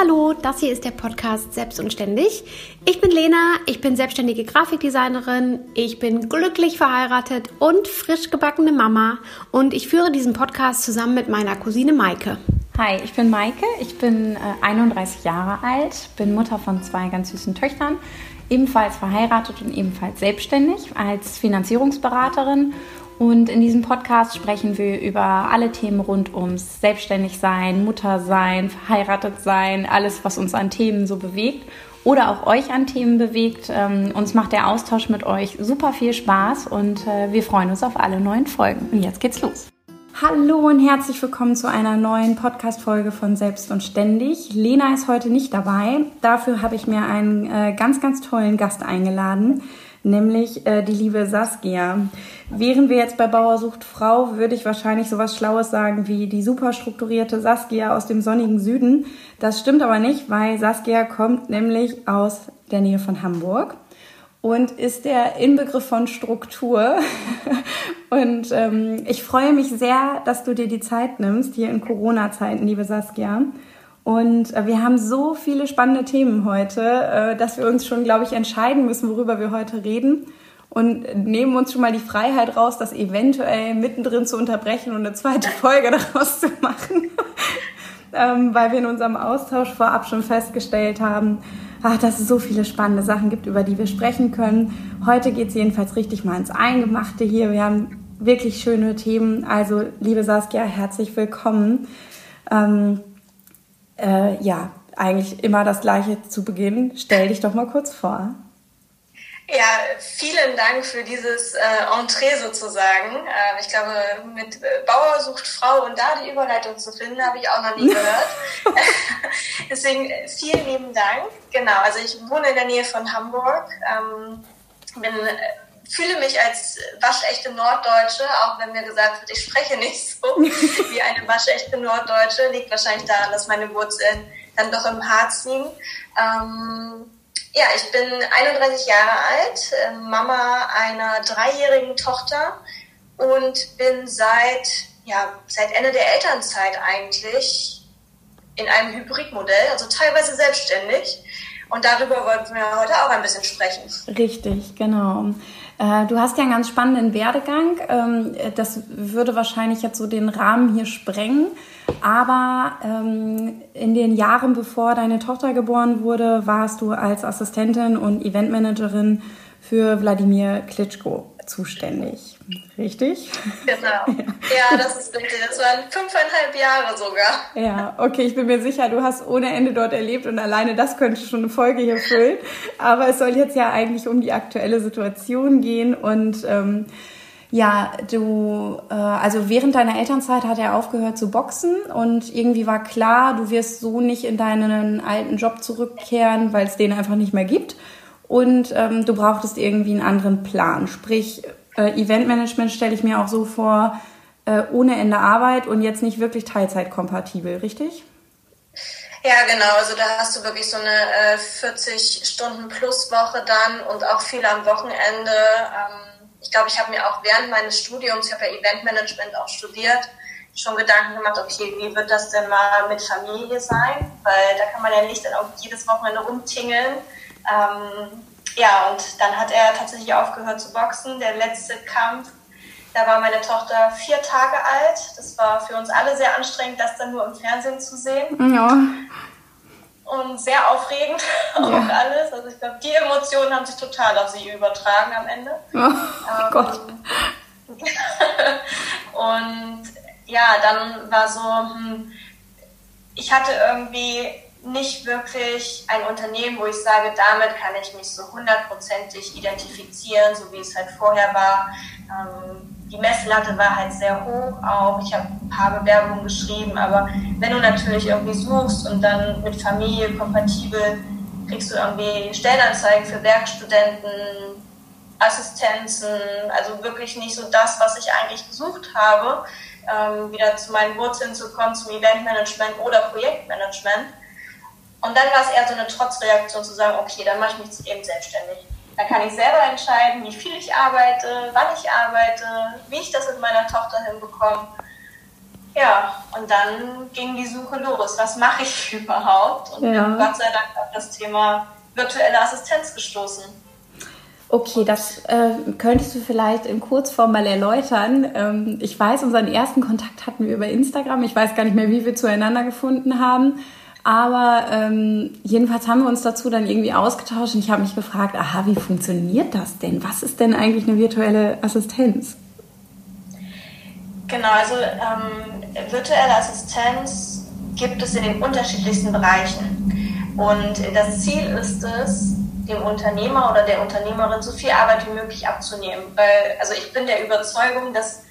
hallo, das hier ist der Podcast Selbst und Ständig. Ich bin Lena, ich bin selbstständige Grafikdesignerin, ich bin glücklich verheiratet und frisch gebackene Mama und ich führe diesen Podcast zusammen mit meiner Cousine Maike. Hi, ich bin Maike, ich bin äh, 31 Jahre alt, bin Mutter von zwei ganz süßen Töchtern, ebenfalls verheiratet und ebenfalls selbstständig als Finanzierungsberaterin und in diesem Podcast sprechen wir über alle Themen rund ums Selbstständigsein, Muttersein, verheiratet sein, alles, was uns an Themen so bewegt oder auch euch an Themen bewegt. Ähm, uns macht der Austausch mit euch super viel Spaß und äh, wir freuen uns auf alle neuen Folgen. Und jetzt geht's los. Hallo und herzlich willkommen zu einer neuen Podcast-Folge von Selbst und Ständig. Lena ist heute nicht dabei. Dafür habe ich mir einen äh, ganz, ganz tollen Gast eingeladen nämlich äh, die liebe Saskia. Wären wir jetzt bei Bauersucht Frau, würde ich wahrscheinlich sowas Schlaues sagen wie die super strukturierte Saskia aus dem sonnigen Süden. Das stimmt aber nicht, weil Saskia kommt nämlich aus der Nähe von Hamburg und ist der Inbegriff von Struktur. und ähm, ich freue mich sehr, dass du dir die Zeit nimmst, hier in Corona-Zeiten, liebe Saskia. Und äh, wir haben so viele spannende Themen heute, äh, dass wir uns schon, glaube ich, entscheiden müssen, worüber wir heute reden. Und nehmen uns schon mal die Freiheit raus, das eventuell mittendrin zu unterbrechen und eine zweite Folge daraus zu machen. ähm, weil wir in unserem Austausch vorab schon festgestellt haben, ach, dass es so viele spannende Sachen gibt, über die wir sprechen können. Heute geht es jedenfalls richtig mal ins Eingemachte hier. Wir haben wirklich schöne Themen. Also, liebe Saskia, herzlich willkommen. Ähm, äh, ja, eigentlich immer das Gleiche zu Beginn. Stell dich doch mal kurz vor. Ja, vielen Dank für dieses äh, Entree sozusagen. Äh, ich glaube, mit äh, Bauer sucht Frau und da die Überleitung zu finden, habe ich auch noch nie gehört. Deswegen äh, vielen lieben Dank. Genau, also ich wohne in der Nähe von Hamburg, ähm, bin äh, fühle mich als waschechte Norddeutsche, auch wenn mir gesagt wird, ich spreche nicht so wie eine waschechte Norddeutsche. Liegt wahrscheinlich daran, dass meine Wurzeln dann doch im Harz liegen. Ähm, ja, ich bin 31 Jahre alt, äh, Mama einer dreijährigen Tochter und bin seit, ja, seit Ende der Elternzeit eigentlich in einem Hybridmodell, also teilweise selbstständig. Und darüber wollten wir heute auch ein bisschen sprechen. Richtig, genau. Äh, du hast ja einen ganz spannenden Werdegang. Ähm, das würde wahrscheinlich jetzt so den Rahmen hier sprengen. Aber ähm, in den Jahren, bevor deine Tochter geboren wurde, warst du als Assistentin und Eventmanagerin für Wladimir Klitschko zuständig. Richtig? Genau. Ja, das ist richtig. Das waren fünfeinhalb Jahre sogar. Ja, okay, ich bin mir sicher, du hast ohne Ende dort erlebt und alleine das könnte schon eine Folge hier füllen. Aber es soll jetzt ja eigentlich um die aktuelle Situation gehen und ähm, ja, du, äh, also während deiner Elternzeit hat er aufgehört zu boxen und irgendwie war klar, du wirst so nicht in deinen alten Job zurückkehren, weil es den einfach nicht mehr gibt und ähm, du brauchtest irgendwie einen anderen Plan. Sprich, äh, Eventmanagement stelle ich mir auch so vor, äh, ohne Ende Arbeit und jetzt nicht wirklich teilzeitkompatibel, richtig? Ja, genau. Also da hast du wirklich so eine äh, 40 Stunden plus Woche dann und auch viel am Wochenende. Ähm, ich glaube, ich habe mir auch während meines Studiums, ich habe ja Eventmanagement auch studiert, schon Gedanken gemacht, okay, wie wird das denn mal mit Familie sein? Weil da kann man ja nicht dann auch jedes Wochenende rumtingeln. Ähm, ja, und dann hat er tatsächlich aufgehört zu boxen. Der letzte Kampf, da war meine Tochter vier Tage alt. Das war für uns alle sehr anstrengend, das dann nur im Fernsehen zu sehen. Ja. Und sehr aufregend auch ja. alles. Also ich glaube, die Emotionen haben sich total auf sie übertragen am Ende. Oh, ähm, Gott. und ja, dann war so, hm, ich hatte irgendwie nicht wirklich ein Unternehmen, wo ich sage, damit kann ich mich so hundertprozentig identifizieren, so wie es halt vorher war. Ähm, die Messlatte war halt sehr hoch auch. Ich habe ein paar Bewerbungen geschrieben, aber wenn du natürlich irgendwie suchst und dann mit Familie kompatibel, kriegst du irgendwie Stellenanzeigen für Werkstudenten, Assistenzen, also wirklich nicht so das, was ich eigentlich gesucht habe, ähm, wieder zu meinen Wurzeln zu kommen, zum Eventmanagement oder Projektmanagement. Und dann war es eher so eine Trotzreaktion zu sagen, okay, dann mache ich mich eben selbstständig. Dann kann ich selber entscheiden, wie viel ich arbeite, wann ich arbeite, wie ich das mit meiner Tochter hinbekomme. Ja, und dann ging die Suche los. Was mache ich überhaupt? Und ja. bin Gott sei Dank auf das Thema virtuelle Assistenz gestoßen. Okay, das äh, könntest du vielleicht in Kurzform mal erläutern. Ähm, ich weiß, unseren ersten Kontakt hatten wir über Instagram. Ich weiß gar nicht mehr, wie wir zueinander gefunden haben. Aber ähm, jedenfalls haben wir uns dazu dann irgendwie ausgetauscht und ich habe mich gefragt, aha, wie funktioniert das denn? Was ist denn eigentlich eine virtuelle Assistenz? Genau, also ähm, virtuelle Assistenz gibt es in den unterschiedlichsten Bereichen. Und das Ziel ist es, dem Unternehmer oder der Unternehmerin so viel Arbeit wie möglich abzunehmen. Weil, also ich bin der Überzeugung, dass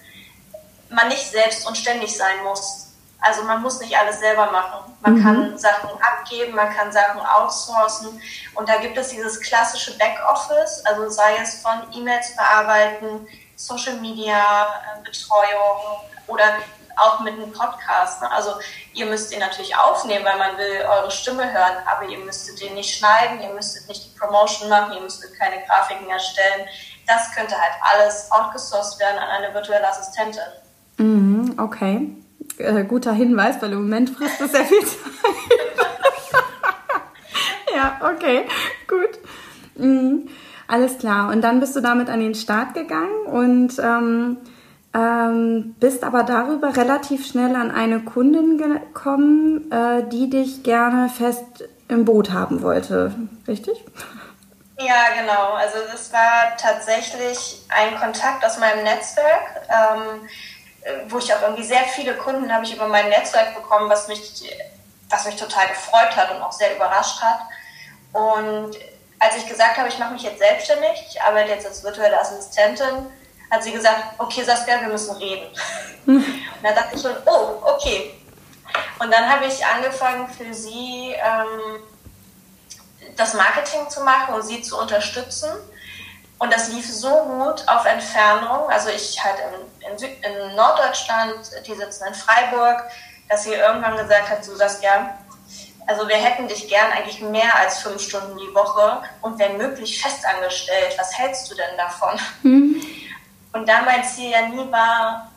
man nicht selbst und ständig sein muss. Also man muss nicht alles selber machen. Man mhm. kann Sachen abgeben, man kann Sachen outsourcen. Und da gibt es dieses klassische Backoffice, also sei es von E-Mails bearbeiten, Social Media äh, Betreuung oder auch mit einem Podcast. Ne? Also ihr müsst ihn natürlich aufnehmen, weil man will eure Stimme hören, aber ihr müsstet den nicht schneiden, ihr müsstet nicht die Promotion machen, ihr müsstet keine Grafiken erstellen. Das könnte halt alles outgesourced werden an eine virtuelle Assistentin. Mhm, okay. Äh, guter Hinweis, weil im Moment frisst das sehr viel Zeit. ja, okay, gut. Mhm. Alles klar. Und dann bist du damit an den Start gegangen und ähm, ähm, bist aber darüber relativ schnell an eine Kundin gekommen, äh, die dich gerne fest im Boot haben wollte, richtig? Ja, genau. Also das war tatsächlich ein Kontakt aus meinem Netzwerk, ähm, wo ich auch irgendwie sehr viele Kunden habe ich über mein Netzwerk bekommen, was mich, was mich total gefreut hat und auch sehr überrascht hat. Und als ich gesagt habe, ich mache mich jetzt selbstständig, ich arbeite jetzt als virtuelle Assistentin, hat sie gesagt, okay Saskia, wir müssen reden. Und dann dachte ich schon, oh, okay. Und dann habe ich angefangen für sie ähm, das Marketing zu machen und sie zu unterstützen. Und das lief so gut auf Entfernung. Also ich halt in, in, Süd, in Norddeutschland, die sitzen in Freiburg, dass sie irgendwann gesagt hat, du Saskia, also wir hätten dich gern eigentlich mehr als fünf Stunden die Woche und wenn möglich festangestellt. Was hältst du denn davon? Mhm. Und da mein Ziel ja nie war,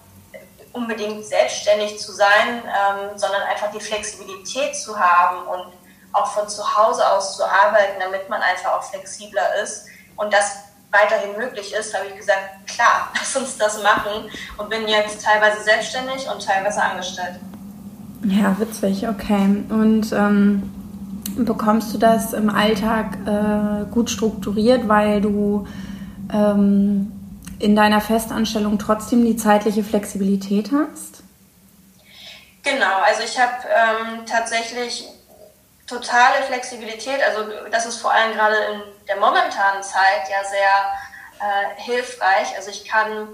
unbedingt selbstständig zu sein, ähm, sondern einfach die Flexibilität zu haben und auch von zu Hause aus zu arbeiten, damit man einfach auch flexibler ist und das weiterhin möglich ist, habe ich gesagt, klar, lass uns das machen und bin jetzt teilweise selbstständig und teilweise angestellt. Ja, witzig, okay. Und ähm, bekommst du das im Alltag äh, gut strukturiert, weil du ähm, in deiner Festanstellung trotzdem die zeitliche Flexibilität hast? Genau, also ich habe ähm, tatsächlich totale Flexibilität. Also das ist vor allem gerade in der momentanen Zeit ja sehr äh, hilfreich. Also ich kann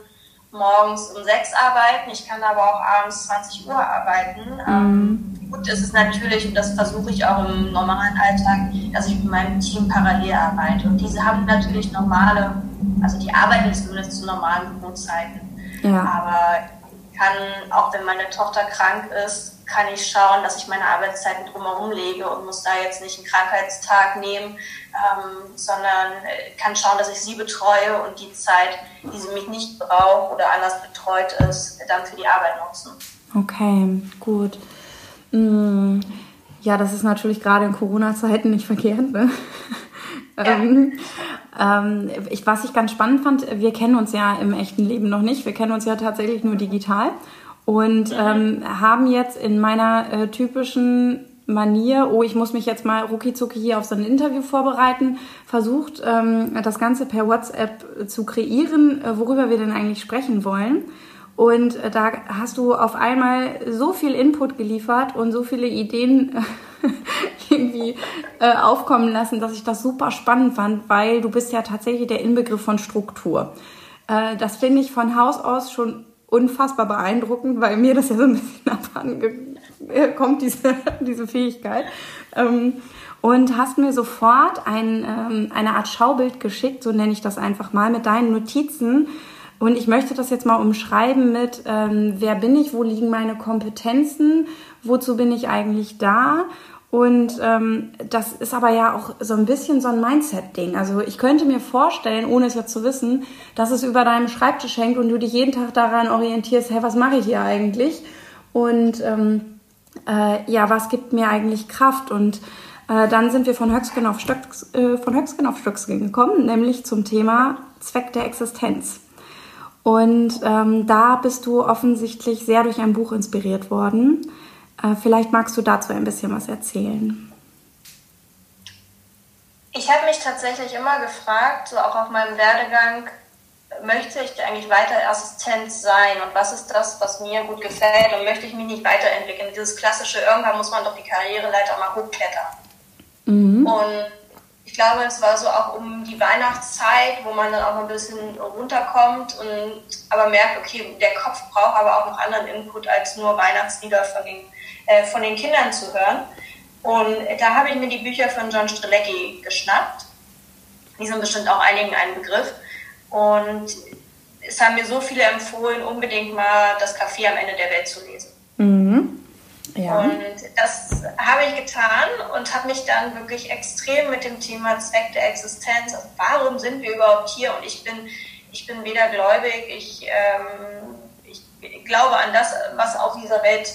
morgens um sechs arbeiten, ich kann aber auch abends 20 Uhr arbeiten. Mhm. Ähm, gut ist es natürlich, und das versuche ich auch im normalen Alltag, dass ich mit meinem Team parallel arbeite. Und diese haben natürlich normale, also die arbeiten zumindest zu normalen Bürozeiten. Ja. Aber kann, auch wenn meine Tochter krank ist, kann ich schauen, dass ich meine Arbeitszeiten drumherum lege und muss da jetzt nicht einen Krankheitstag nehmen, ähm, sondern kann schauen, dass ich sie betreue und die Zeit, die sie mich nicht braucht oder anders betreut ist, dann für die Arbeit nutzen. Okay, gut. Mm, ja, das ist natürlich gerade in Corona-Zeiten nicht verkehrt. Ne? Ja. ähm, ähm, ich, was ich ganz spannend fand, wir kennen uns ja im echten Leben noch nicht. Wir kennen uns ja tatsächlich nur digital und ähm, haben jetzt in meiner äh, typischen Manier, oh, ich muss mich jetzt mal ruckizucki hier auf so ein Interview vorbereiten, versucht, ähm, das Ganze per WhatsApp zu kreieren, äh, worüber wir denn eigentlich sprechen wollen. Und äh, da hast du auf einmal so viel Input geliefert und so viele Ideen äh, irgendwie äh, aufkommen lassen, dass ich das super spannend fand, weil du bist ja tatsächlich der Inbegriff von Struktur. Äh, das finde ich von Haus aus schon unfassbar beeindruckend, weil mir das ja so ein bisschen abhanden kommt, diese, diese Fähigkeit. Ähm, und hast mir sofort ein, ähm, eine Art Schaubild geschickt, so nenne ich das einfach mal, mit deinen Notizen. Und ich möchte das jetzt mal umschreiben mit, ähm, wer bin ich, wo liegen meine Kompetenzen, wozu bin ich eigentlich da und ähm, das ist aber ja auch so ein bisschen so ein Mindset-Ding. Also ich könnte mir vorstellen, ohne es jetzt zu wissen, dass es über deinem Schreibtisch hängt und du dich jeden Tag daran orientierst, hey, was mache ich hier eigentlich? und ähm, äh, ja, was gibt mir eigentlich Kraft? Und äh, dann sind wir von Höcksken auf Stöcks, äh, von Höcksken auf Stöcksken gekommen, nämlich zum Thema Zweck der Existenz. Und ähm, da bist du offensichtlich sehr durch ein Buch inspiriert worden. Äh, vielleicht magst du dazu ein bisschen was erzählen. Ich habe mich tatsächlich immer gefragt, so auch auf meinem Werdegang, möchte ich eigentlich weiter Assistent sein und was ist das, was mir gut gefällt und möchte ich mich nicht weiterentwickeln? Dieses klassische, irgendwann muss man doch die Karriereleiter mal hochklettern. Mhm. Und ich glaube, es war so auch um die Weihnachtszeit, wo man dann auch ein bisschen runterkommt und aber merkt, okay, der Kopf braucht aber auch noch anderen Input als nur Weihnachtslieder von den, äh, von den Kindern zu hören. Und da habe ich mir die Bücher von John Strelecki geschnappt. Die sind bestimmt auch einigen ein Begriff. Und es haben mir so viele empfohlen, unbedingt mal das Café am Ende der Welt zu lesen. Mhm. Ja. Und das habe ich getan und habe mich dann wirklich extrem mit dem Thema Zweck der Existenz, also warum sind wir überhaupt hier? Und ich bin, ich bin weder gläubig, ich, ähm, ich glaube an das, was auf dieser Welt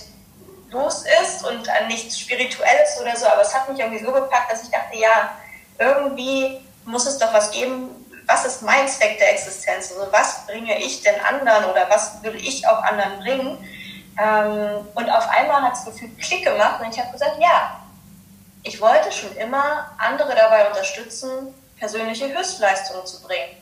los ist und an nichts Spirituelles oder so, aber es hat mich irgendwie so gepackt, dass ich dachte, ja, irgendwie muss es doch was geben, was ist mein Zweck der Existenz? Also was bringe ich denn anderen oder was will ich auch anderen bringen? Ähm, und auf einmal hat es gefühlt Klick gemacht und ich habe gesagt, ja, ich wollte schon immer andere dabei unterstützen, persönliche Höchstleistungen zu bringen.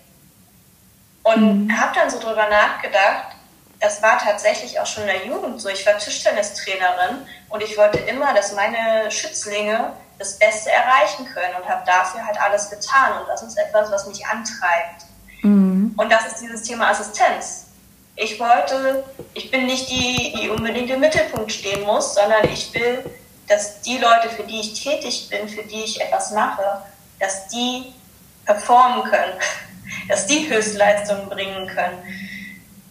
Und mhm. habe dann so drüber nachgedacht, das war tatsächlich auch schon in der Jugend so. Ich war Tischtennistrainerin und ich wollte immer, dass meine Schützlinge das Beste erreichen können und habe dafür halt alles getan. Und das ist etwas, was mich antreibt. Mhm. Und das ist dieses Thema Assistenz. Ich wollte, ich bin nicht die, die unbedingt im Mittelpunkt stehen muss, sondern ich will, dass die Leute, für die ich tätig bin, für die ich etwas mache, dass die performen können, dass die Höchstleistungen bringen können.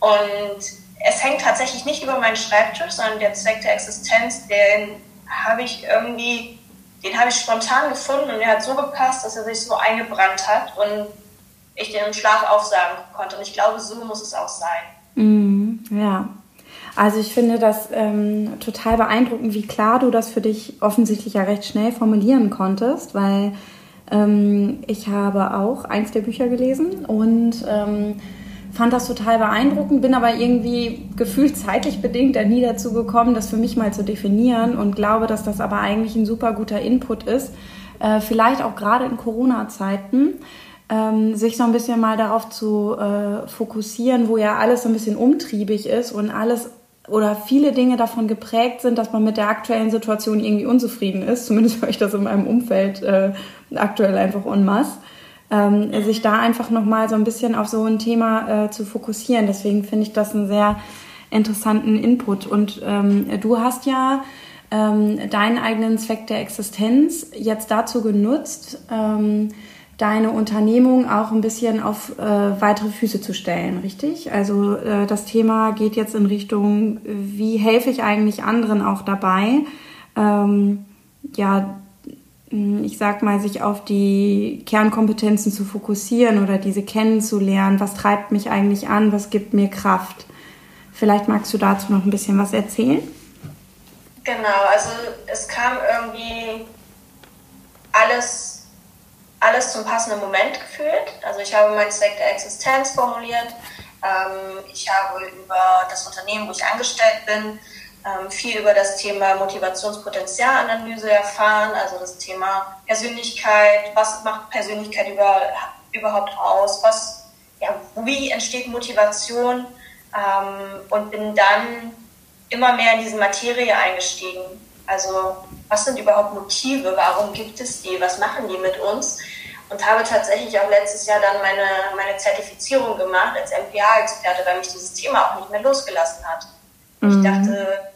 Und es hängt tatsächlich nicht über meinen Schreibtisch, sondern der Zweck der Existenz, den habe ich irgendwie den habe ich spontan gefunden und der hat so gepasst, dass er sich so eingebrannt hat und ich den im Schlaf aufsagen konnte. Und ich glaube, so muss es auch sein. Mm, ja. Also ich finde das ähm, total beeindruckend, wie klar du das für dich offensichtlich ja recht schnell formulieren konntest, weil ähm, ich habe auch eins der Bücher gelesen und ähm, fand das total beeindruckend, bin aber irgendwie gefühlt zeitlich bedingt da nie dazu gekommen, das für mich mal zu definieren und glaube, dass das aber eigentlich ein super guter Input ist, äh, vielleicht auch gerade in Corona-Zeiten. Ähm, sich so ein bisschen mal darauf zu äh, fokussieren, wo ja alles so ein bisschen umtriebig ist und alles oder viele Dinge davon geprägt sind, dass man mit der aktuellen Situation irgendwie unzufrieden ist. Zumindest höre ich das in meinem Umfeld äh, aktuell einfach en masse ähm, sich da einfach nochmal so ein bisschen auf so ein Thema äh, zu fokussieren. Deswegen finde ich das einen sehr interessanten Input. Und ähm, du hast ja ähm, deinen eigenen Zweck der Existenz jetzt dazu genutzt, ähm, deine Unternehmung auch ein bisschen auf äh, weitere Füße zu stellen, richtig? Also äh, das Thema geht jetzt in Richtung, wie helfe ich eigentlich anderen auch dabei, ähm, ja, ich sag mal, sich auf die Kernkompetenzen zu fokussieren oder diese kennenzulernen. Was treibt mich eigentlich an? Was gibt mir Kraft? Vielleicht magst du dazu noch ein bisschen was erzählen? Genau, also es kam irgendwie alles, alles zum passenden Moment gefühlt. Also ich habe meinen Zweck der Existenz formuliert. Ähm, ich habe über das Unternehmen, wo ich angestellt bin, ähm, viel über das Thema Motivationspotenzialanalyse erfahren, also das Thema Persönlichkeit, was macht Persönlichkeit über, überhaupt aus, was, ja, wie entsteht Motivation ähm, und bin dann immer mehr in diese Materie eingestiegen. Also was sind überhaupt Motive, warum gibt es die, was machen die mit uns? Und habe tatsächlich auch letztes Jahr dann meine, meine Zertifizierung gemacht als MPA-Experte, weil mich dieses Thema auch nicht mehr losgelassen hat. Mhm. Ich dachte,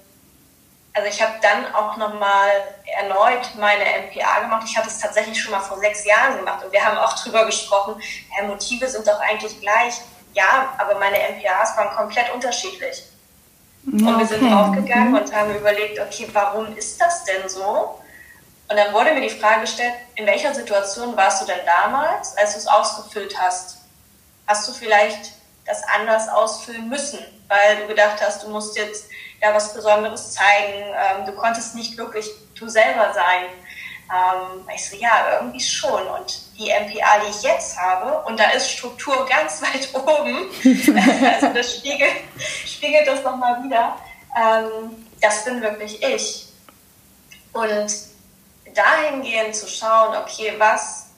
also ich habe dann auch nochmal erneut meine MPA gemacht. Ich hatte es tatsächlich schon mal vor sechs Jahren gemacht und wir haben auch drüber gesprochen, ja, Motive sind doch eigentlich gleich. Ja, aber meine MPAs waren komplett unterschiedlich. Okay. Und wir sind aufgegangen mhm. und haben überlegt, okay, warum ist das denn so? Und dann wurde mir die Frage gestellt, in welcher Situation warst du denn damals, als du es ausgefüllt hast? Hast du vielleicht das anders ausfüllen müssen, weil du gedacht hast, du musst jetzt ja was Besonderes zeigen. Ähm, du konntest nicht wirklich du selber sein. Ähm, ich so, ja, irgendwie schon. Die MPA, die ich jetzt habe, und da ist Struktur ganz weit oben, also das spiegelt, spiegelt das nochmal wieder, ähm, das bin wirklich ich. Und dahingehend zu schauen, okay, was,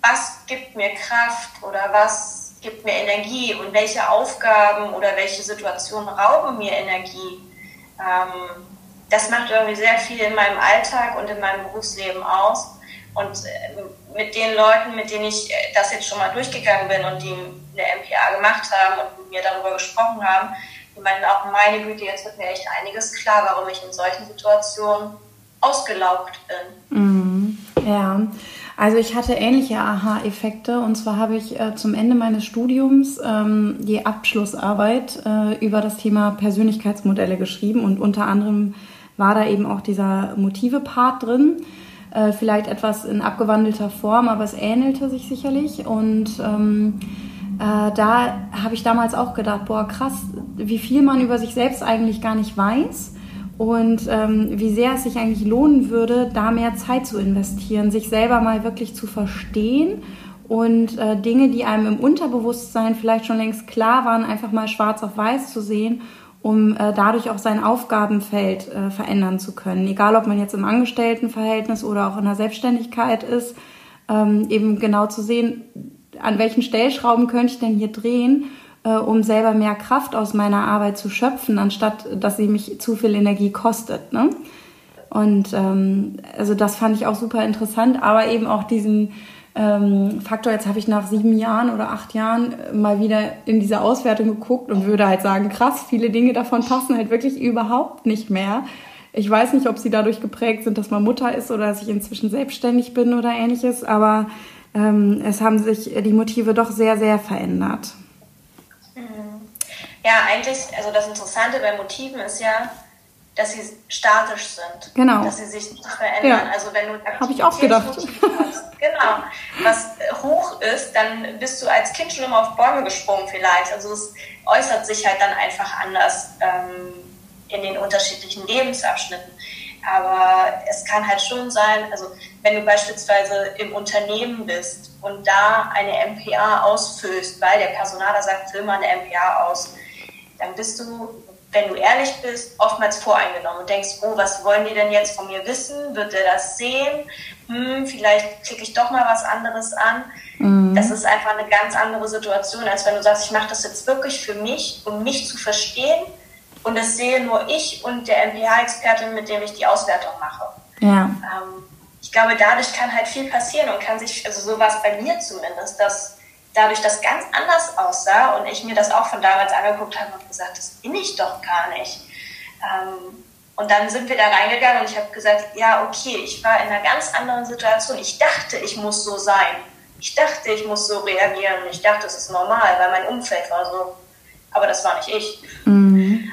was gibt mir Kraft oder was gibt mir Energie und welche Aufgaben oder welche Situationen rauben mir Energie. Ähm, das macht irgendwie sehr viel in meinem Alltag und in meinem Berufsleben aus. Und äh, mit den Leuten, mit denen ich äh, das jetzt schon mal durchgegangen bin und die eine MPA gemacht haben und mit mir darüber gesprochen haben, die meinen auch, meine Güte, jetzt wird mir echt einiges klar, warum ich in solchen Situationen ausgelaugt bin. Mhm. Ja, also ich hatte ähnliche Aha-Effekte und zwar habe ich äh, zum Ende meines Studiums ähm, die Abschlussarbeit äh, über das Thema Persönlichkeitsmodelle geschrieben und unter anderem war da eben auch dieser Motive-Part drin. Äh, vielleicht etwas in abgewandelter Form, aber es ähnelte sich sicherlich. Und ähm, äh, da habe ich damals auch gedacht, boah, krass, wie viel man über sich selbst eigentlich gar nicht weiß und ähm, wie sehr es sich eigentlich lohnen würde, da mehr Zeit zu investieren, sich selber mal wirklich zu verstehen und äh, Dinge, die einem im Unterbewusstsein vielleicht schon längst klar waren, einfach mal schwarz auf weiß zu sehen um äh, dadurch auch sein Aufgabenfeld äh, verändern zu können. Egal, ob man jetzt im Angestelltenverhältnis oder auch in der Selbstständigkeit ist, ähm, eben genau zu sehen, an welchen Stellschrauben könnte ich denn hier drehen, äh, um selber mehr Kraft aus meiner Arbeit zu schöpfen, anstatt dass sie mich zu viel Energie kostet. Ne? Und ähm, also das fand ich auch super interessant, aber eben auch diesen ähm, Faktor, jetzt habe ich nach sieben Jahren oder acht Jahren mal wieder in diese Auswertung geguckt und würde halt sagen, krass, viele Dinge davon passen halt wirklich überhaupt nicht mehr. Ich weiß nicht, ob sie dadurch geprägt sind, dass man Mutter ist oder dass ich inzwischen selbstständig bin oder ähnliches, aber ähm, es haben sich die Motive doch sehr, sehr verändert. Mhm. Ja, eigentlich, also das Interessante bei Motiven ist ja, dass sie statisch sind. Genau. Dass sie sich nicht verändern. Ja. Also wenn du Habe ich auch gedacht. Hast, genau. Was hoch ist, dann bist du als Kind schon immer auf Bäume gesprungen vielleicht. Also es äußert sich halt dann einfach anders ähm, in den unterschiedlichen Lebensabschnitten. Aber es kann halt schon sein, also wenn du beispielsweise im Unternehmen bist und da eine MPA ausfüllst, weil der Personaler sagt, füll mal eine MPA aus, dann bist du wenn du ehrlich bist, oftmals voreingenommen und denkst, oh, was wollen die denn jetzt von mir wissen? Wird der das sehen? Hm, vielleicht klicke ich doch mal was anderes an. Mhm. Das ist einfach eine ganz andere Situation, als wenn du sagst, ich mache das jetzt wirklich für mich, um mich zu verstehen. Und das sehe nur ich und der MPH-Experte, mit dem ich die Auswertung mache. Ja. Ähm, ich glaube, dadurch kann halt viel passieren und kann sich, also so war es bei mir zumindest, dass dadurch das ganz anders aussah und ich mir das auch von damals angeguckt habe und gesagt, das bin ich doch gar nicht. Ähm, und dann sind wir da reingegangen und ich habe gesagt, ja, okay, ich war in einer ganz anderen Situation. Ich dachte, ich muss so sein. Ich dachte, ich muss so reagieren. Ich dachte, es ist normal, weil mein Umfeld war so. Aber das war nicht ich. Mhm.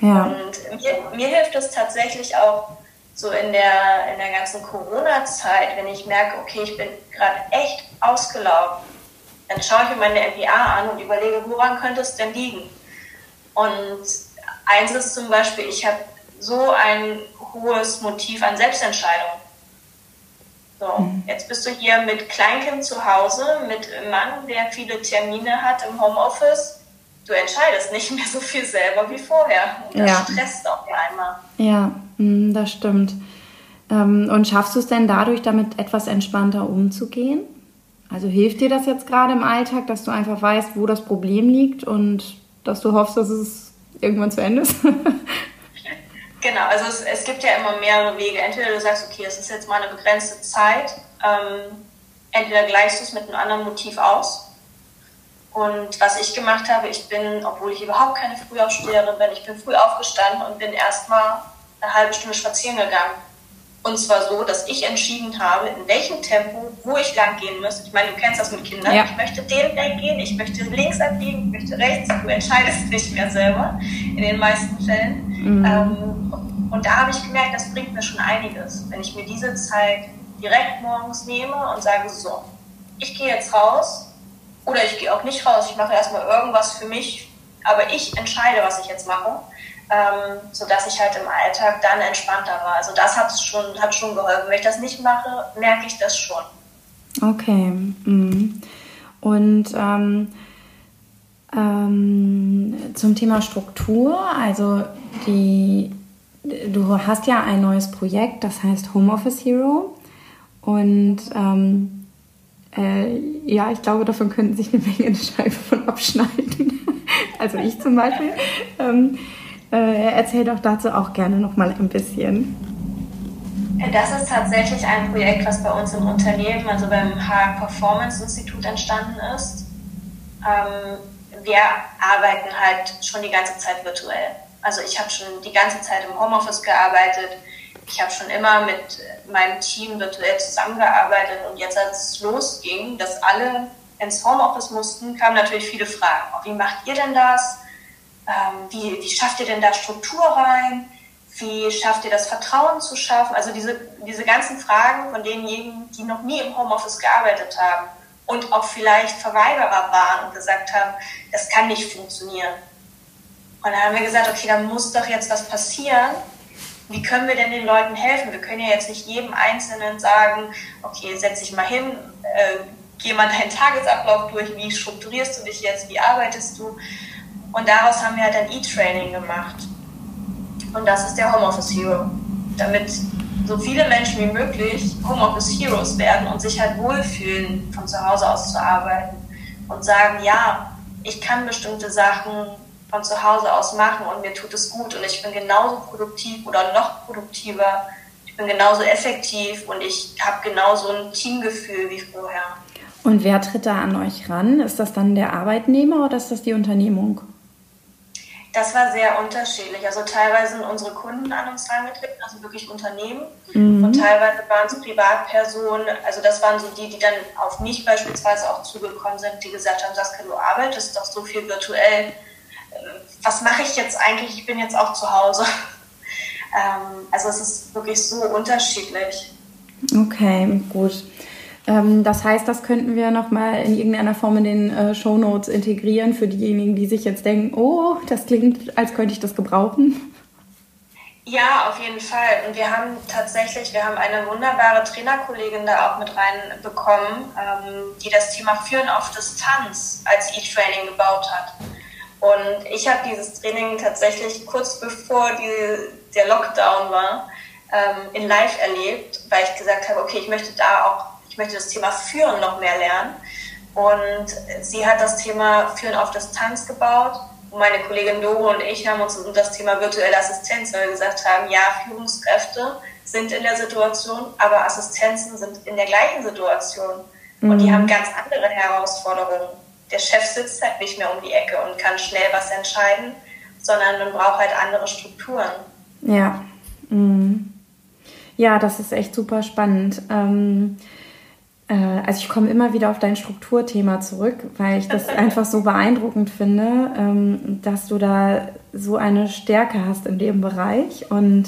Ja. Und mir, mir hilft es tatsächlich auch so in der, in der ganzen Corona-Zeit, wenn ich merke, okay, ich bin gerade echt ausgelaugt dann schaue ich mir meine MPA an und überlege, woran könnte es denn liegen? Und eins ist zum Beispiel, ich habe so ein hohes Motiv an Selbstentscheidung. So, mhm. jetzt bist du hier mit Kleinkind zu Hause, mit einem Mann, der viele Termine hat im Homeoffice. Du entscheidest nicht mehr so viel selber wie vorher. Und das ja. stresst auch einmal. Ja, mm, das stimmt. Ähm, und schaffst du es denn dadurch, damit etwas entspannter umzugehen? Also hilft dir das jetzt gerade im Alltag, dass du einfach weißt, wo das Problem liegt und dass du hoffst, dass es irgendwann zu Ende ist? genau, also es, es, gibt ja immer mehrere Wege. Entweder du sagst, okay, es ist jetzt mal eine begrenzte Zeit, ähm, entweder gleichst du es mit einem anderen Motiv aus. Und was ich gemacht habe, ich bin, obwohl ich überhaupt keine Frühaufsteherin bin, ich bin früh aufgestanden und bin erstmal eine halbe Stunde spazieren gegangen und zwar so, dass ich entschieden habe, in welchem Tempo, wo ich lang gehen muss. Ich meine, du kennst das mit Kindern. Ja. Ich möchte den Weg gehen, ich möchte links abbiegen, ich möchte rechts. Du entscheidest nicht mehr selber in den meisten Fällen. Mhm. Ähm, und da habe ich gemerkt, das bringt mir schon einiges. Wenn ich mir diese Zeit direkt morgens nehme und sage, so, ich gehe jetzt raus oder ich gehe auch nicht raus. Ich mache erstmal irgendwas für mich, aber ich entscheide, was ich jetzt mache, ähm, sodass ich halt im Alltag dann entspannter war. Also das hat schon, hat schon geholfen. Wenn ich das nicht mache, merke ich das schon. Okay. Mhm. Und ähm, ähm, zum Thema Struktur, also die, du hast ja ein neues Projekt, das heißt Homeoffice Hero. Und ähm, äh, ja, ich glaube, davon könnten sich eine Menge eine Scheibe von abschneiden. also ich zum Beispiel. Äh, erzähl doch dazu auch gerne noch mal ein bisschen. Das ist tatsächlich ein Projekt, was bei uns im Unternehmen, also beim HR Performance Institut entstanden ist. Ähm, wir arbeiten halt schon die ganze Zeit virtuell. Also ich habe schon die ganze Zeit im Homeoffice gearbeitet. Ich habe schon immer mit meinem Team virtuell zusammengearbeitet und jetzt als es losging, dass alle ins Homeoffice mussten, kamen natürlich viele Fragen. Wie macht ihr denn das? Ähm, wie, wie schafft ihr denn da Struktur rein? Wie schafft ihr das Vertrauen zu schaffen? Also diese, diese ganzen Fragen von denjenigen, die noch nie im Homeoffice gearbeitet haben und auch vielleicht Verweigerer waren und gesagt haben, das kann nicht funktionieren. Und dann haben wir gesagt, okay, da muss doch jetzt was passieren. Wie können wir denn den Leuten helfen? Wir können ja jetzt nicht jedem Einzelnen sagen, okay, setz dich mal hin, äh, geh mal deinen Tagesablauf durch, wie strukturierst du dich jetzt, wie arbeitest du? Und daraus haben wir halt ein E-Training gemacht. Und das ist der Homeoffice Hero. Damit so viele Menschen wie möglich Homeoffice Heroes werden und sich halt wohlfühlen, von zu Hause aus zu arbeiten und sagen, ja, ich kann bestimmte Sachen von zu Hause aus machen und mir tut es gut und ich bin genauso produktiv oder noch produktiver, ich bin genauso effektiv und ich habe genauso ein Teamgefühl wie vorher. Und wer tritt da an euch ran? Ist das dann der Arbeitnehmer oder ist das die Unternehmung? Das war sehr unterschiedlich. Also teilweise sind unsere Kunden an uns herangetreten, also wirklich Unternehmen. Mhm. Und teilweise waren es Privatpersonen. Also das waren so die, die dann auf mich beispielsweise auch zugekommen sind, die gesagt haben, Saskia, du arbeitest doch so viel virtuell. Äh, was mache ich jetzt eigentlich? Ich bin jetzt auch zu Hause. Ähm, also es ist wirklich so unterschiedlich. Okay, gut. Ähm, das heißt, das könnten wir nochmal in irgendeiner Form in den äh, Show Notes integrieren für diejenigen, die sich jetzt denken, oh, das klingt, als könnte ich das gebrauchen. Ja, auf jeden Fall. Und wir haben tatsächlich, wir haben eine wunderbare Trainerkollegin da auch mit reinbekommen, ähm, die das Thema Führen auf Distanz als E-Training gebaut hat. Und ich habe dieses Training tatsächlich kurz bevor die, der Lockdown war, ähm, in Live erlebt, weil ich gesagt habe, okay, ich möchte da auch ich möchte das Thema Führen noch mehr lernen. Und sie hat das Thema Führen auf Distanz gebaut. Und meine Kollegin Doro und ich haben uns um das Thema virtuelle Assistenz, weil wir gesagt haben, ja, Führungskräfte sind in der Situation, aber Assistenzen sind in der gleichen Situation. Und die mhm. haben ganz andere Herausforderungen. Der Chef sitzt halt nicht mehr um die Ecke und kann schnell was entscheiden, sondern man braucht halt andere Strukturen. Ja. Mhm. Ja, das ist echt super spannend. Ähm äh, also ich komme immer wieder auf dein Strukturthema zurück, weil ich das einfach so beeindruckend finde, ähm, dass du da so eine Stärke hast in dem Bereich. Und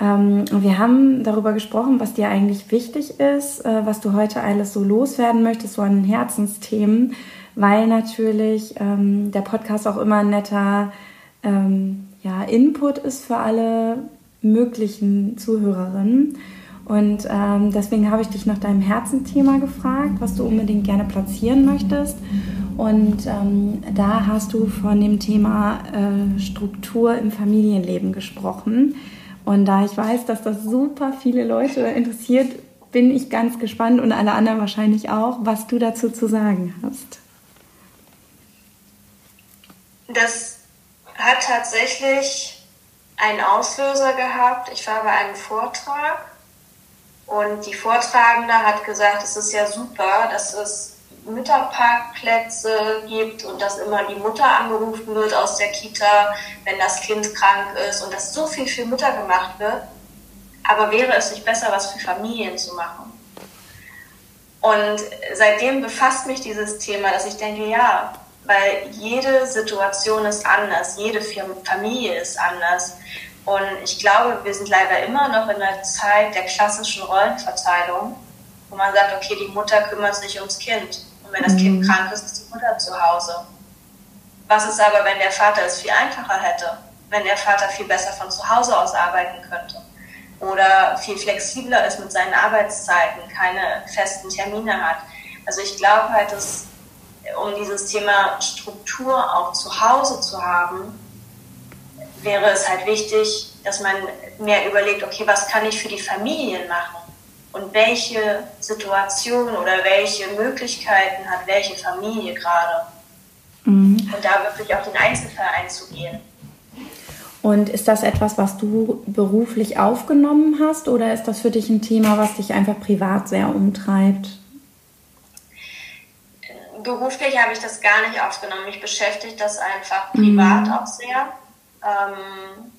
ähm, wir haben darüber gesprochen, was dir eigentlich wichtig ist, äh, was du heute alles so loswerden möchtest, so an Herzensthemen, weil natürlich ähm, der Podcast auch immer ein netter ja, Input ist für alle möglichen Zuhörerinnen. Und ähm, deswegen habe ich dich nach deinem Herzenthema gefragt, was du unbedingt gerne platzieren möchtest. Und ähm, da hast du von dem Thema äh, Struktur im Familienleben gesprochen. Und da ich weiß, dass das super viele Leute interessiert, bin ich ganz gespannt und alle anderen wahrscheinlich auch, was du dazu zu sagen hast. Das hat tatsächlich einen Auslöser gehabt. Ich war bei einem Vortrag und die Vortragende hat gesagt, es ist ja super, dass es Mütterparkplätze gibt und dass immer die Mutter angerufen wird aus der Kita, wenn das Kind krank ist und dass so viel für Mütter gemacht wird. Aber wäre es nicht besser, was für Familien zu machen? Und seitdem befasst mich dieses Thema, dass ich denke, ja, weil jede Situation ist anders, jede Familie ist anders. Und ich glaube, wir sind leider immer noch in der Zeit der klassischen Rollenverteilung, wo man sagt, okay, die Mutter kümmert sich ums Kind. Und wenn das mhm. Kind krank ist, ist die Mutter zu Hause. Was ist aber, wenn der Vater es viel einfacher hätte? Wenn der Vater viel besser von zu Hause aus arbeiten könnte? Oder viel flexibler ist mit seinen Arbeitszeiten, keine festen Termine hat? Also ich glaube halt, dass um dieses Thema Struktur auch zu Hause zu haben, wäre es halt wichtig, dass man mehr überlegt, okay, was kann ich für die Familien machen? Und welche Situation oder welche Möglichkeiten hat welche Familie gerade? Mhm. Und da wirklich auf den Einzelfall einzugehen. Und ist das etwas, was du beruflich aufgenommen hast oder ist das für dich ein Thema, was dich einfach privat sehr umtreibt? Beruflich habe ich das gar nicht aufgenommen. Mich beschäftigt das einfach privat mhm. auch sehr. Ähm,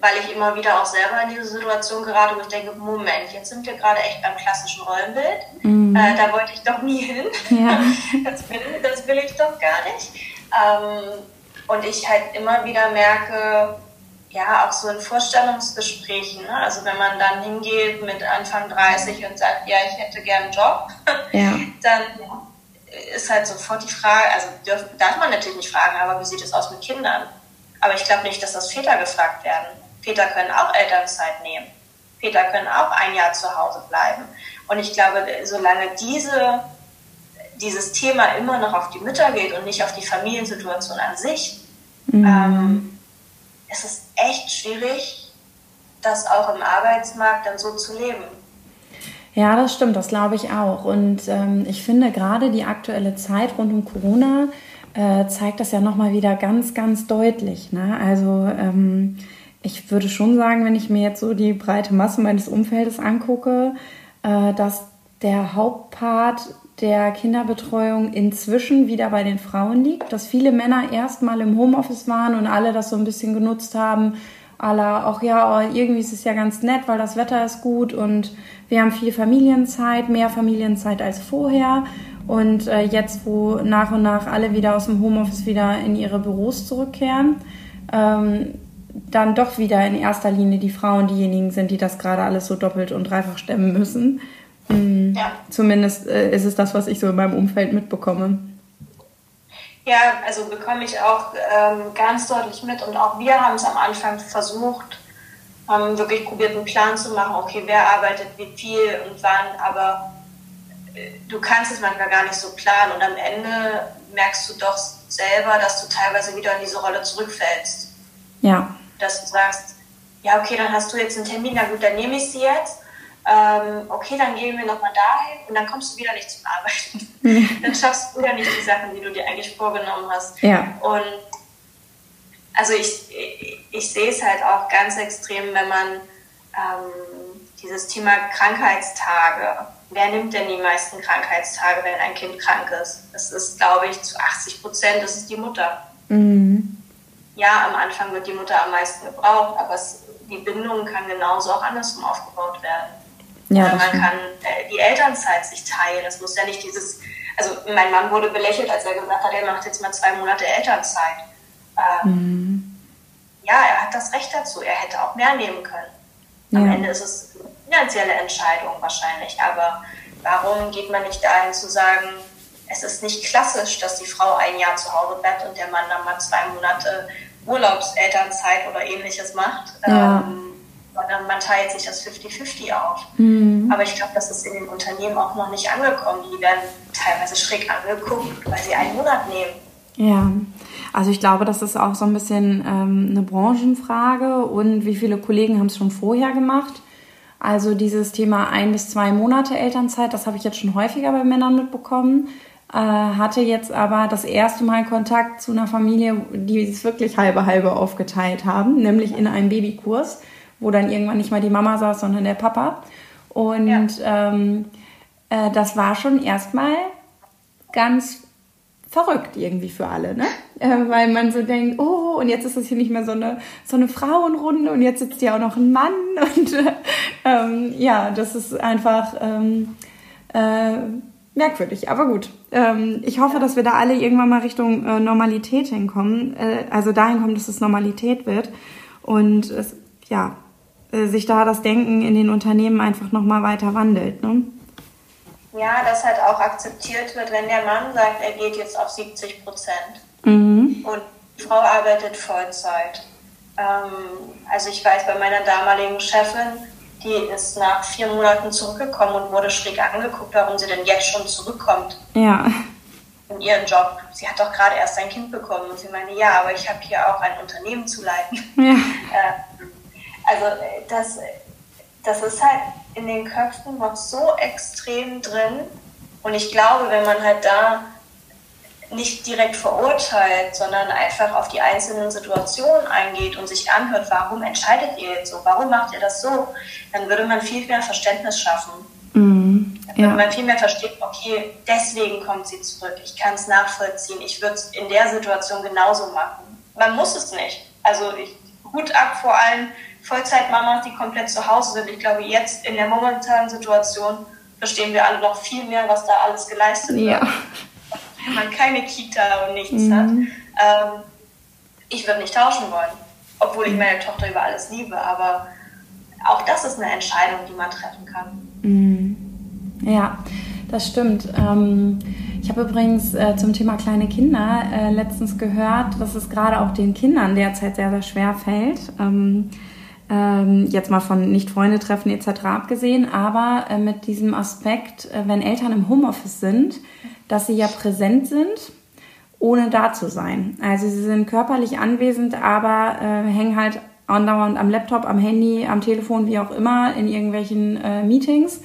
weil ich immer wieder auch selber in diese Situation gerate, wo ich denke, Moment, jetzt sind wir gerade echt beim klassischen Rollenbild. Mhm. Äh, da wollte ich doch nie hin. Ja. Das, will, das, will, ich doch gar nicht. Ähm, und ich halt immer wieder merke, ja, auch so in Vorstellungsgesprächen, ne? also wenn man dann hingeht mit Anfang 30 und sagt, ja, ich hätte gern einen Job, ja. dann ist halt sofort die Frage, also darf, darf man natürlich nicht fragen, aber wie sieht es aus mit Kindern? Aber ich glaube nicht, dass das Väter gefragt werden. Väter können auch Elternzeit nehmen. Väter können auch ein Jahr zu Hause bleiben. Und ich glaube, solange diese, dieses Thema immer noch auf die Mütter geht und nicht auf die Familiensituation an sich, mhm. ähm, ist es echt schwierig, das auch im Arbeitsmarkt dann so zu leben. Ja, das stimmt, das glaube ich auch. Und ähm, ich finde gerade die aktuelle Zeit rund um Corona äh, zeigt das ja nochmal wieder ganz, ganz deutlich. Ne? Also ähm, ich würde schon sagen, wenn ich mir jetzt so die breite Masse meines Umfeldes angucke, äh, dass der Hauptpart der Kinderbetreuung inzwischen wieder bei den Frauen liegt, dass viele Männer erstmal im Homeoffice waren und alle das so ein bisschen genutzt haben, aller auch ja, oh, irgendwie ist es ja ganz nett, weil das Wetter ist gut und wir haben viel Familienzeit, mehr Familienzeit als vorher. Und äh, jetzt, wo nach und nach alle wieder aus dem Homeoffice wieder in ihre Büros zurückkehren, ähm, dann doch wieder in erster Linie die Frauen diejenigen sind, die das gerade alles so doppelt und dreifach stemmen müssen. Mhm. Ja. Zumindest äh, ist es das, was ich so in meinem Umfeld mitbekomme. Ja, also bekomme ich auch ähm, ganz deutlich mit und auch wir haben es am Anfang versucht, haben wirklich probiert, einen Plan zu machen, okay, wer arbeitet wie viel und wann, aber du kannst es manchmal gar nicht so planen und am Ende merkst du doch selber, dass du teilweise wieder in diese Rolle zurückfällst. Ja dass du sagst, ja, okay, dann hast du jetzt einen Termin, na gut, dann nehme ich sie jetzt. Ähm, okay, dann gehen wir nochmal dahin und dann kommst du wieder nicht zum Arbeiten. Mhm. dann schaffst du wieder nicht die Sachen, die du dir eigentlich vorgenommen hast. Ja. Und also ich, ich, ich sehe es halt auch ganz extrem, wenn man ähm, dieses Thema Krankheitstage, wer nimmt denn die meisten Krankheitstage, wenn ein Kind krank ist? Das ist, glaube ich, zu 80 Prozent, das ist die Mutter. Mhm ja, am Anfang wird die Mutter am meisten gebraucht, aber es, die Bindung kann genauso auch andersrum aufgebaut werden. Ja, man kann äh, die Elternzeit sich teilen. Es muss ja nicht dieses, also mein Mann wurde belächelt, als er gesagt hat, er macht jetzt mal zwei Monate Elternzeit. Ähm, mhm. Ja, er hat das Recht dazu. Er hätte auch mehr nehmen können. Am ja. Ende ist es finanzielle Entscheidung wahrscheinlich. Aber warum geht man nicht dahin zu sagen, es ist nicht klassisch, dass die Frau ein Jahr zu Hause bleibt und der Mann dann mal zwei Monate Urlaubselternzeit oder ähnliches macht. Ja. Ähm, sondern man teilt sich das 50-50 auf. Mhm. Aber ich glaube, das ist in den Unternehmen auch noch nicht angekommen. Die werden teilweise schräg angeguckt, weil sie einen Monat nehmen. Ja, also ich glaube, das ist auch so ein bisschen ähm, eine Branchenfrage und wie viele Kollegen haben es schon vorher gemacht. Also dieses Thema ein bis zwei Monate Elternzeit, das habe ich jetzt schon häufiger bei Männern mitbekommen. Äh, hatte jetzt aber das erste Mal Kontakt zu einer Familie, die es wirklich halbe halbe aufgeteilt haben, nämlich in einem Babykurs, wo dann irgendwann nicht mal die Mama saß, sondern der Papa. Und ja. ähm, äh, das war schon erstmal ganz verrückt irgendwie für alle, ne? Äh, weil man so denkt, oh, und jetzt ist das hier nicht mehr so eine, so eine Frauenrunde und jetzt sitzt ja auch noch ein Mann und äh, ähm, ja, das ist einfach ähm, äh, merkwürdig, aber gut. Ähm, ich hoffe, dass wir da alle irgendwann mal Richtung äh, Normalität hinkommen, äh, also dahin kommen, dass es Normalität wird und es, ja, äh, sich da das Denken in den Unternehmen einfach nochmal weiter wandelt. Ne? Ja, dass halt auch akzeptiert wird, wenn der Mann sagt, er geht jetzt auf 70 Prozent mhm. und die Frau arbeitet Vollzeit. Ähm, also ich weiß, bei meiner damaligen Chefin, die ist nach vier Monaten zurückgekommen und wurde schräg angeguckt, warum sie denn jetzt schon zurückkommt. Ja. In ihren Job. Sie hat doch gerade erst ein Kind bekommen und sie meine, ja, aber ich habe hier auch ein Unternehmen zu leiten. Ja. Äh, also das, das ist halt in den Köpfen noch so extrem drin. Und ich glaube, wenn man halt da nicht direkt verurteilt, sondern einfach auf die einzelnen Situationen eingeht und sich anhört, warum entscheidet ihr jetzt so, warum macht ihr das so, dann würde man viel mehr Verständnis schaffen. Mm, dann würde man viel mehr verstehen, okay, deswegen kommt sie zurück, ich kann es nachvollziehen, ich würde es in der Situation genauso machen. Man muss es nicht. Also ich, Hut ab vor allen Vollzeitmamas, die komplett zu Hause sind. Ich glaube, jetzt in der momentanen Situation verstehen wir alle noch viel mehr, was da alles geleistet wird. Ja wenn man keine Kita und nichts mhm. hat. Ähm, ich würde nicht tauschen wollen, obwohl ich meine Tochter über alles liebe, aber auch das ist eine Entscheidung, die man treffen kann. Mhm. Ja, das stimmt. Ähm, ich habe übrigens äh, zum Thema kleine Kinder äh, letztens gehört, dass es gerade auch den Kindern derzeit sehr, sehr schwer fällt. Ähm, ähm, jetzt mal von Nicht-Freunde treffen etc. abgesehen, aber äh, mit diesem Aspekt, äh, wenn Eltern im Homeoffice sind, dass sie ja präsent sind, ohne da zu sein. Also sie sind körperlich anwesend, aber äh, hängen halt andauernd am Laptop, am Handy, am Telefon, wie auch immer, in irgendwelchen äh, Meetings.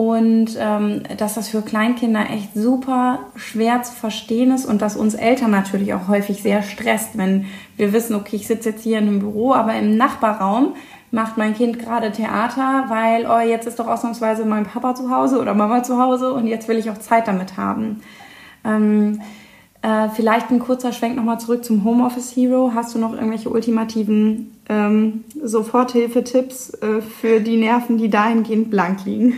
Und ähm, dass das für Kleinkinder echt super schwer zu verstehen ist und dass uns Eltern natürlich auch häufig sehr stresst, wenn wir wissen, okay, ich sitze jetzt hier in einem Büro, aber im Nachbarraum macht mein Kind gerade Theater, weil, oh, jetzt ist doch ausnahmsweise mein Papa zu Hause oder Mama zu Hause und jetzt will ich auch Zeit damit haben. Ähm, äh, vielleicht ein kurzer Schwenk nochmal zurück zum Homeoffice Hero. Hast du noch irgendwelche ultimativen ähm, Soforthilfetipps äh, für die Nerven, die dahingehend blank liegen?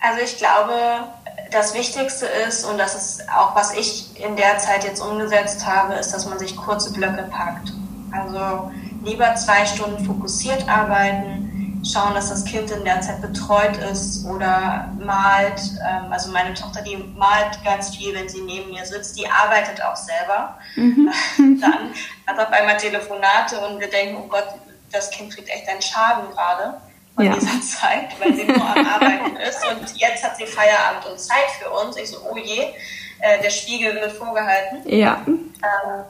Also ich glaube, das Wichtigste ist, und das ist auch, was ich in der Zeit jetzt umgesetzt habe, ist, dass man sich kurze Blöcke packt. Also lieber zwei Stunden fokussiert arbeiten, schauen, dass das Kind in der Zeit betreut ist oder malt. Ähm, also meine Tochter, die malt ganz viel, wenn sie neben mir sitzt. Die arbeitet auch selber. Mhm. Dann hat auf einmal Telefonate und wir denken, oh Gott, das Kind kriegt echt einen Schaden gerade von ja. dieser Zeit, weil sie nur am Arbeiten ist. Und jetzt hat sie Feierabend und Zeit für uns. Ich so, oh je, äh, der Spiegel wird vorgehalten. Ja. Ähm,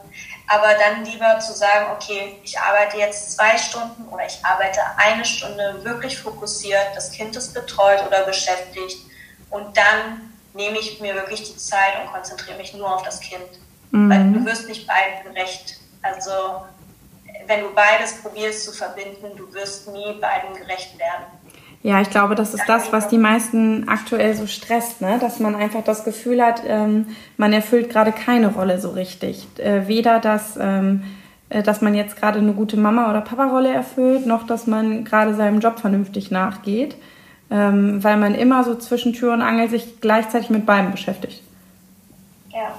aber dann lieber zu sagen, okay, ich arbeite jetzt zwei Stunden oder ich arbeite eine Stunde wirklich fokussiert, das Kind ist betreut oder beschäftigt und dann nehme ich mir wirklich die Zeit und konzentriere mich nur auf das Kind. Mhm. Weil du wirst nicht beiden gerecht. Also wenn du beides probierst zu verbinden, du wirst nie beiden gerecht werden. Ja, ich glaube, das ist das, was die meisten aktuell so stresst, ne? dass man einfach das Gefühl hat, ähm, man erfüllt gerade keine Rolle so richtig. Äh, weder das, ähm, äh, dass man jetzt gerade eine gute Mama- oder Papa-Rolle erfüllt, noch dass man gerade seinem Job vernünftig nachgeht, ähm, weil man immer so zwischen Tür und Angel sich gleichzeitig mit beiden beschäftigt. Ja,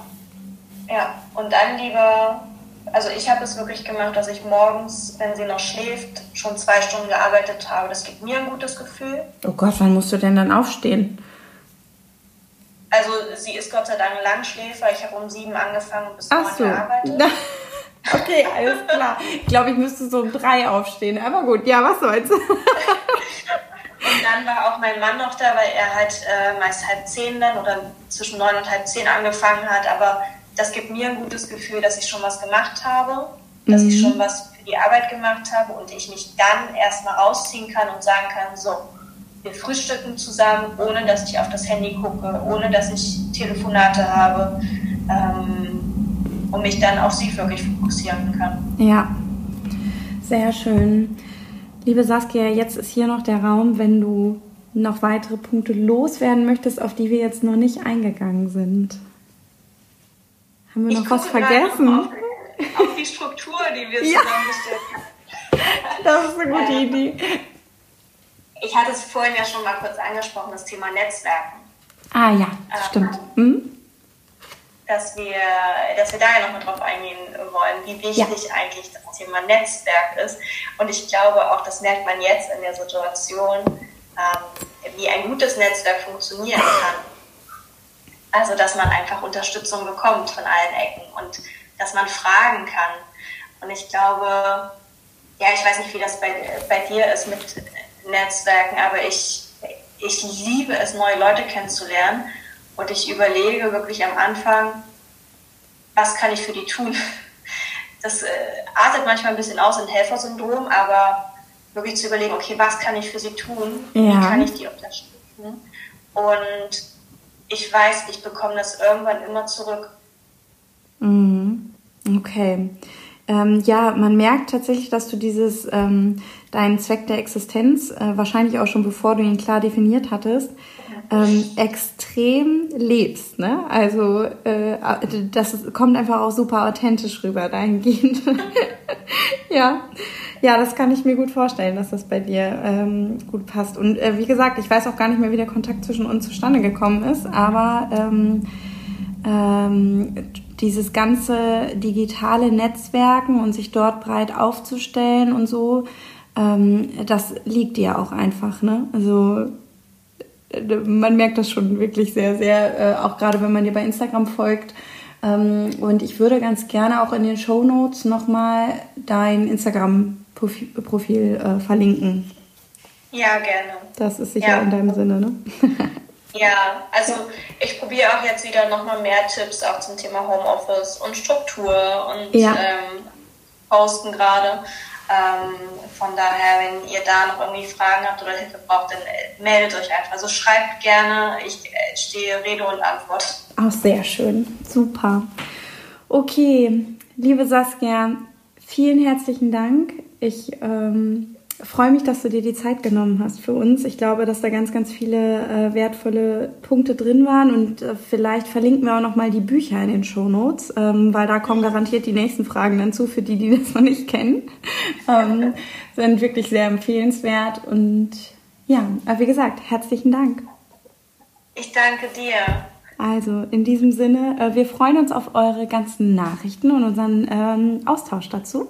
ja. Und dann lieber also ich habe es wirklich gemacht, dass ich morgens, wenn sie noch schläft, schon zwei Stunden gearbeitet habe. Das gibt mir ein gutes Gefühl. Oh Gott, wann musst du denn dann aufstehen? Also sie ist Gott sei Dank Langschläfer. Ich habe um sieben angefangen und bis neun so. gearbeitet. okay, alles klar. Ich glaube, ich müsste so um drei aufstehen. Aber gut, ja, was soll's. und dann war auch mein Mann noch da, weil er halt äh, meist halb zehn dann oder zwischen neun und halb zehn angefangen hat. Aber das gibt mir ein gutes Gefühl, dass ich schon was gemacht habe, dass mhm. ich schon was für die Arbeit gemacht habe und ich mich dann erstmal rausziehen kann und sagen kann, so, wir frühstücken zusammen, ohne dass ich auf das Handy gucke, ohne dass ich Telefonate habe ähm, und mich dann auf sie wirklich fokussieren kann. Ja, sehr schön. Liebe Saskia, jetzt ist hier noch der Raum, wenn du noch weitere Punkte loswerden möchtest, auf die wir jetzt noch nicht eingegangen sind. Haben wir ich noch was vergessen? Auf, auf, die Struktur, die wir ja. zusammengestellt haben. Das ist eine gute Idee. Ich hatte es vorhin ja schon mal kurz angesprochen, das Thema Netzwerken. Ah ja, das ähm, stimmt. Mhm. Dass, wir, dass wir da ja nochmal drauf eingehen wollen, wie wichtig ja. eigentlich das Thema Netzwerk ist. Und ich glaube auch, das merkt man jetzt in der Situation, ähm, wie ein gutes Netzwerk funktionieren kann. Also, dass man einfach Unterstützung bekommt von allen Ecken und dass man fragen kann. Und ich glaube, ja, ich weiß nicht, wie das bei, bei dir ist mit Netzwerken, aber ich, ich liebe es, neue Leute kennenzulernen. Und ich überlege wirklich am Anfang, was kann ich für die tun? Das äh, artet manchmal ein bisschen aus in Helfersyndrom, aber wirklich zu überlegen, okay, was kann ich für sie tun? Ja. Wie kann ich die unterstützen? Und ich weiß, ich bekomme das irgendwann immer zurück. Mhm. Okay. Ähm, ja, man merkt tatsächlich, dass du dieses, ähm, deinen Zweck der Existenz, äh, wahrscheinlich auch schon bevor du ihn klar definiert hattest, ähm, extrem lebst. Ne? Also äh, das kommt einfach auch super authentisch rüber dahingehend. ja. Ja, das kann ich mir gut vorstellen, dass das bei dir ähm, gut passt. Und äh, wie gesagt, ich weiß auch gar nicht mehr, wie der Kontakt zwischen uns zustande gekommen ist, aber ähm, ähm, dieses ganze digitale Netzwerken und sich dort breit aufzustellen und so, ähm, das liegt dir auch einfach, ne? Also äh, man merkt das schon wirklich sehr, sehr, äh, auch gerade wenn man dir bei Instagram folgt. Ähm, und ich würde ganz gerne auch in den Show Notes nochmal dein Instagram Profil, Profil äh, verlinken. Ja, gerne. Das ist sicher ja. in deinem Sinne, ne? ja, also ich probiere auch jetzt wieder nochmal mehr Tipps auch zum Thema Homeoffice und Struktur und ja. ähm, Posten gerade. Ähm, von daher, wenn ihr da noch irgendwie Fragen habt oder Hilfe braucht, dann äh, meldet euch einfach. Also schreibt gerne, ich äh, stehe Rede und Antwort. Auch sehr schön, super. Okay, liebe Saskia, vielen herzlichen Dank. Ich ähm, freue mich, dass du dir die Zeit genommen hast für uns. Ich glaube, dass da ganz, ganz viele äh, wertvolle Punkte drin waren und äh, vielleicht verlinken wir auch noch mal die Bücher in den Show Notes, ähm, weil da kommen garantiert die nächsten Fragen dann zu für die, die das noch nicht kennen. Ähm, sind wirklich sehr empfehlenswert und ja, wie gesagt, herzlichen Dank. Ich danke dir. Also in diesem Sinne, äh, wir freuen uns auf eure ganzen Nachrichten und unseren ähm, Austausch dazu